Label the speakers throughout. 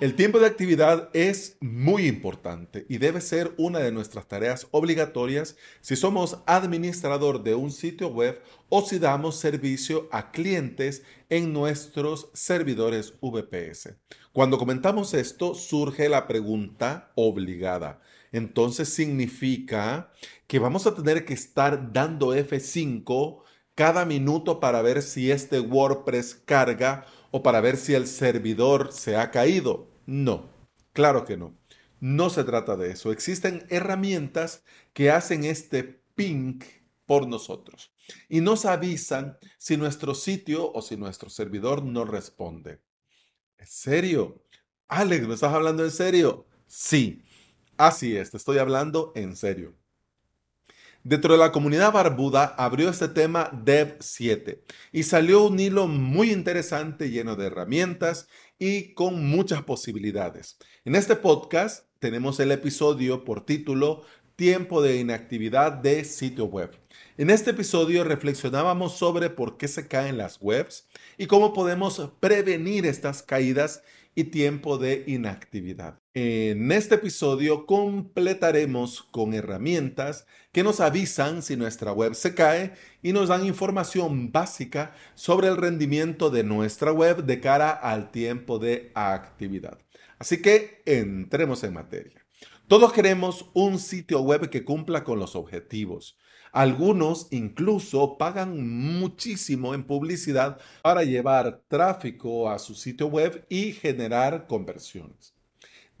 Speaker 1: El tiempo de actividad es muy importante y debe ser una de nuestras tareas obligatorias si somos administrador de un sitio web o si damos servicio a clientes en nuestros servidores VPS. Cuando comentamos esto, surge la pregunta obligada. Entonces significa que vamos a tener que estar dando F5 cada minuto para ver si este WordPress carga o para ver si el servidor se ha caído. No, claro que no. No se trata de eso. Existen herramientas que hacen este ping por nosotros y nos avisan si nuestro sitio o si nuestro servidor no responde. ¿En serio? Alex, ¿no estás hablando en serio? Sí, así es, te estoy hablando en serio. Dentro de la comunidad barbuda abrió este tema Dev 7 y salió un hilo muy interesante lleno de herramientas y con muchas posibilidades. En este podcast tenemos el episodio por título Tiempo de inactividad de sitio web. En este episodio reflexionábamos sobre por qué se caen las webs y cómo podemos prevenir estas caídas y tiempo de inactividad. En este episodio completaremos con herramientas que nos avisan si nuestra web se cae y nos dan información básica sobre el rendimiento de nuestra web de cara al tiempo de actividad. Así que entremos en materia. Todos queremos un sitio web que cumpla con los objetivos. Algunos incluso pagan muchísimo en publicidad para llevar tráfico a su sitio web y generar conversiones.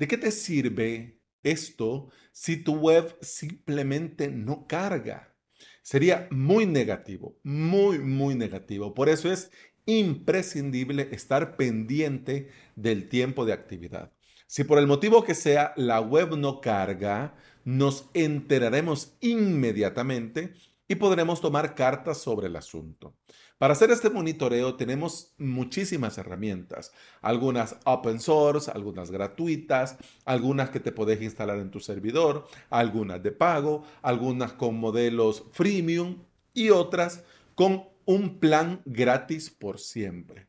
Speaker 1: ¿De qué te sirve esto si tu web simplemente no carga? Sería muy negativo, muy, muy negativo. Por eso es imprescindible estar pendiente del tiempo de actividad. Si por el motivo que sea la web no carga, nos enteraremos inmediatamente y podremos tomar cartas sobre el asunto. Para hacer este monitoreo tenemos muchísimas herramientas, algunas open source, algunas gratuitas, algunas que te puedes instalar en tu servidor, algunas de pago, algunas con modelos freemium y otras con un plan gratis por siempre.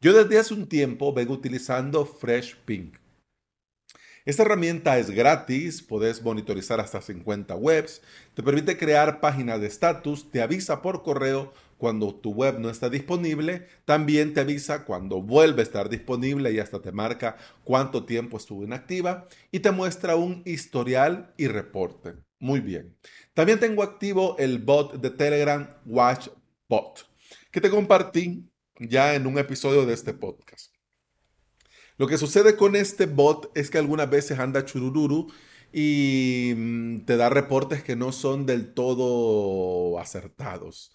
Speaker 1: Yo desde hace un tiempo vengo utilizando FreshPink. Esta herramienta es gratis, puedes monitorizar hasta 50 webs, te permite crear páginas de estatus, te avisa por correo cuando tu web no está disponible, también te avisa cuando vuelve a estar disponible y hasta te marca cuánto tiempo estuvo inactiva y te muestra un historial y reporte. Muy bien. También tengo activo el bot de Telegram WatchBot, que te compartí ya en un episodio de este podcast. Lo que sucede con este bot es que algunas veces anda churururu y mm, te da reportes que no son del todo acertados.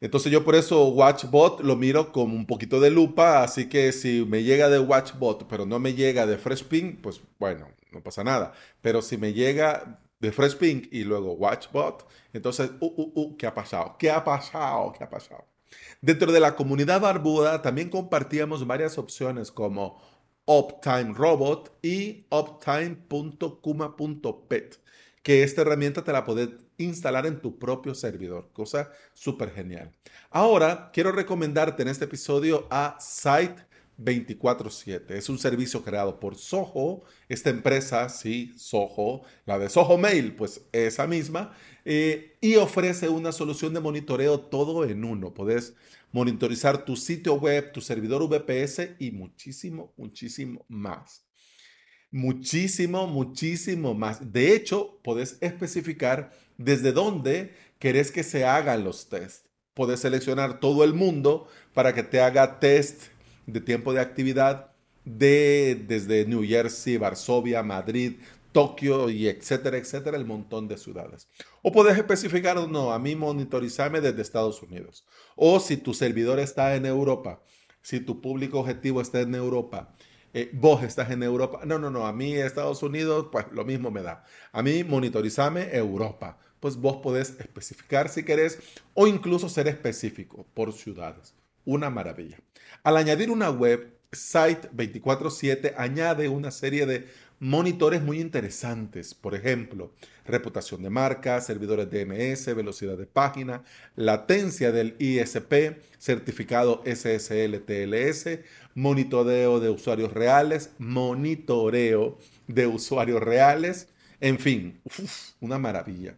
Speaker 1: Entonces yo por eso WatchBot lo miro con un poquito de lupa, así que si me llega de WatchBot pero no me llega de FreshPink, pues bueno, no pasa nada. Pero si me llega de FreshPink y luego WatchBot, entonces, uh, uh, uh, ¿qué ha pasado? ¿Qué ha pasado? ¿Qué ha pasado? Dentro de la comunidad barbuda también compartíamos varias opciones como Uptime Robot y uptime.kuma.pet, que esta herramienta te la puedes instalar en tu propio servidor, cosa súper genial. Ahora quiero recomendarte en este episodio a Site 24/7. Es un servicio creado por Soho, esta empresa, sí, Soho, la de Soho Mail, pues esa misma, eh, y ofrece una solución de monitoreo todo en uno. Puedes monitorizar tu sitio web, tu servidor VPS y muchísimo, muchísimo más. Muchísimo, muchísimo más. De hecho, puedes especificar desde dónde querés que se hagan los tests. Puedes seleccionar todo el mundo para que te haga test de tiempo de actividad de desde New Jersey, Varsovia, Madrid, Tokio y etcétera, etcétera, el montón de ciudades. O puedes especificar, no, a mí monitorizarme desde Estados Unidos. O si tu servidor está en Europa, si tu público objetivo está en Europa, eh, vos estás en Europa. No, no, no, a mí Estados Unidos, pues lo mismo me da. A mí monitorizame Europa. Pues vos podés especificar si querés o incluso ser específico por ciudades. Una maravilla. Al añadir una web, Site 24/7 añade una serie de monitores muy interesantes. Por ejemplo, reputación de marca, servidores DNS, velocidad de página, latencia del ISP, certificado SSL TLS, monitoreo de usuarios reales, monitoreo de usuarios reales, en fin, una maravilla.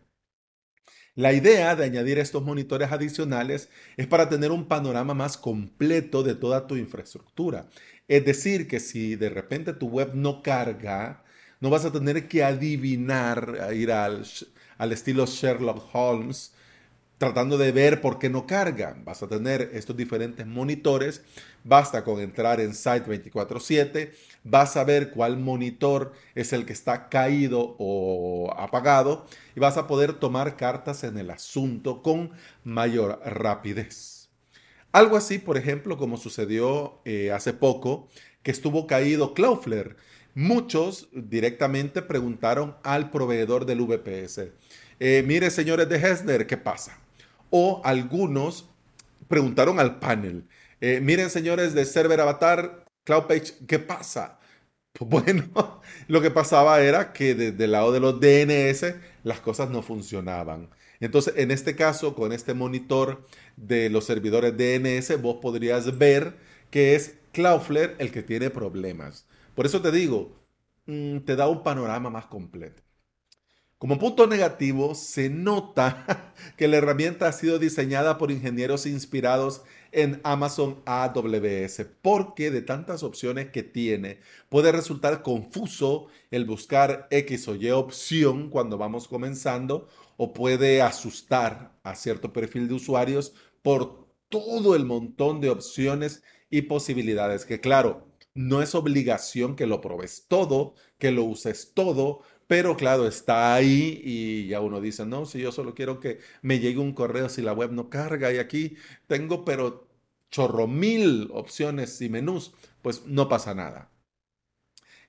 Speaker 1: La idea de añadir estos monitores adicionales es para tener un panorama más completo de toda tu infraestructura. Es decir, que si de repente tu web no carga, no vas a tener que adivinar, ir al, al estilo Sherlock Holmes, tratando de ver por qué no carga. Vas a tener estos diferentes monitores. Basta con entrar en Site 24/7. Vas a ver cuál monitor es el que está caído o apagado y vas a poder tomar cartas en el asunto con mayor rapidez. Algo así, por ejemplo, como sucedió eh, hace poco, que estuvo caído Cloudflare. Muchos directamente preguntaron al proveedor del VPS. Eh, mire, señores de Hessner, ¿qué pasa? o algunos preguntaron al panel, eh, miren señores de Server Avatar, CloudPage, ¿qué pasa? Bueno, lo que pasaba era que desde el lado de los DNS las cosas no funcionaban. Entonces, en este caso, con este monitor de los servidores DNS, vos podrías ver que es Cloudflare el que tiene problemas. Por eso te digo, mm, te da un panorama más completo. Como punto negativo, se nota que la herramienta ha sido diseñada por ingenieros inspirados en Amazon AWS, porque de tantas opciones que tiene, puede resultar confuso el buscar X o Y opción cuando vamos comenzando, o puede asustar a cierto perfil de usuarios por todo el montón de opciones y posibilidades, que claro, no es obligación que lo probes todo, que lo uses todo, pero claro, está ahí y ya uno dice, no, si yo solo quiero que me llegue un correo si la web no carga y aquí tengo pero chorro mil opciones y menús, pues no pasa nada.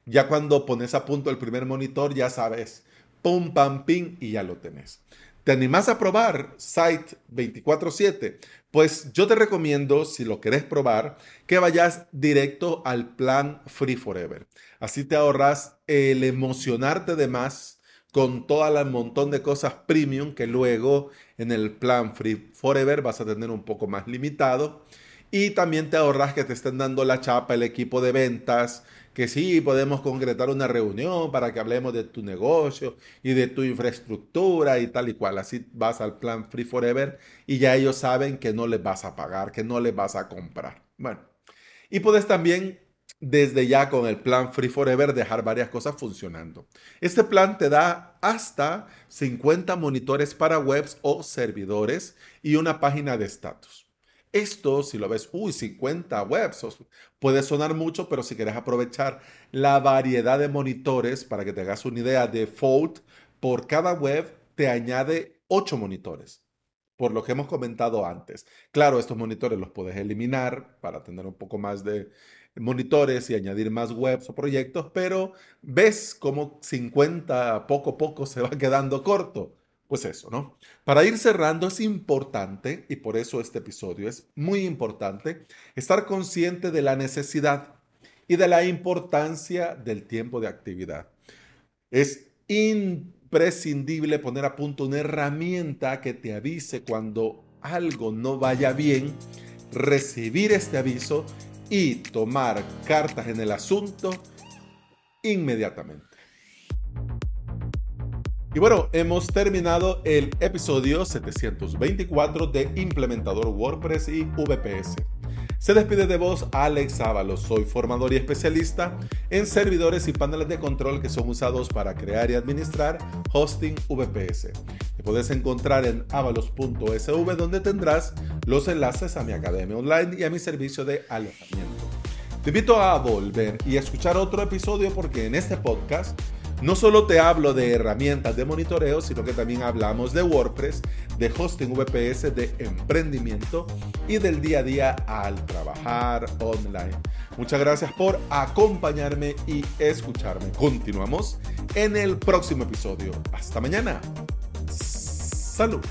Speaker 1: Ya cuando pones a punto el primer monitor, ya sabes, pum, pam, ping y ya lo tenés. ¿Te animás a probar Site 24/7? Pues yo te recomiendo, si lo querés probar, que vayas directo al plan Free Forever. Así te ahorras el emocionarte de más con todo el montón de cosas premium que luego en el plan Free Forever vas a tener un poco más limitado. Y también te ahorras que te estén dando la chapa el equipo de ventas, que sí, podemos concretar una reunión para que hablemos de tu negocio y de tu infraestructura y tal y cual. Así vas al plan Free Forever y ya ellos saben que no les vas a pagar, que no les vas a comprar. Bueno, y puedes también desde ya con el plan Free Forever dejar varias cosas funcionando. Este plan te da hasta 50 monitores para webs o servidores y una página de estatus. Esto, si lo ves, uy, 50 webs, puede sonar mucho, pero si quieres aprovechar la variedad de monitores, para que te hagas una idea, default, por cada web te añade 8 monitores, por lo que hemos comentado antes. Claro, estos monitores los puedes eliminar para tener un poco más de monitores y añadir más webs o proyectos, pero ves cómo 50 poco a poco se va quedando corto. Pues eso, ¿no? Para ir cerrando es importante, y por eso este episodio es muy importante, estar consciente de la necesidad y de la importancia del tiempo de actividad. Es imprescindible poner a punto una herramienta que te avise cuando algo no vaya bien, recibir este aviso y tomar cartas en el asunto inmediatamente. Y bueno, hemos terminado el episodio 724 de Implementador WordPress y VPS. Se despide de vos Alex Ábalos, soy formador y especialista en servidores y paneles de control que son usados para crear y administrar hosting VPS. Me puedes encontrar en avalos.sv donde tendrás los enlaces a mi academia online y a mi servicio de alojamiento. Te invito a volver y escuchar otro episodio porque en este podcast no solo te hablo de herramientas de monitoreo, sino que también hablamos de WordPress, de hosting VPS, de emprendimiento y del día a día al trabajar online. Muchas gracias por acompañarme y escucharme. Continuamos en el próximo episodio. Hasta mañana. Salud.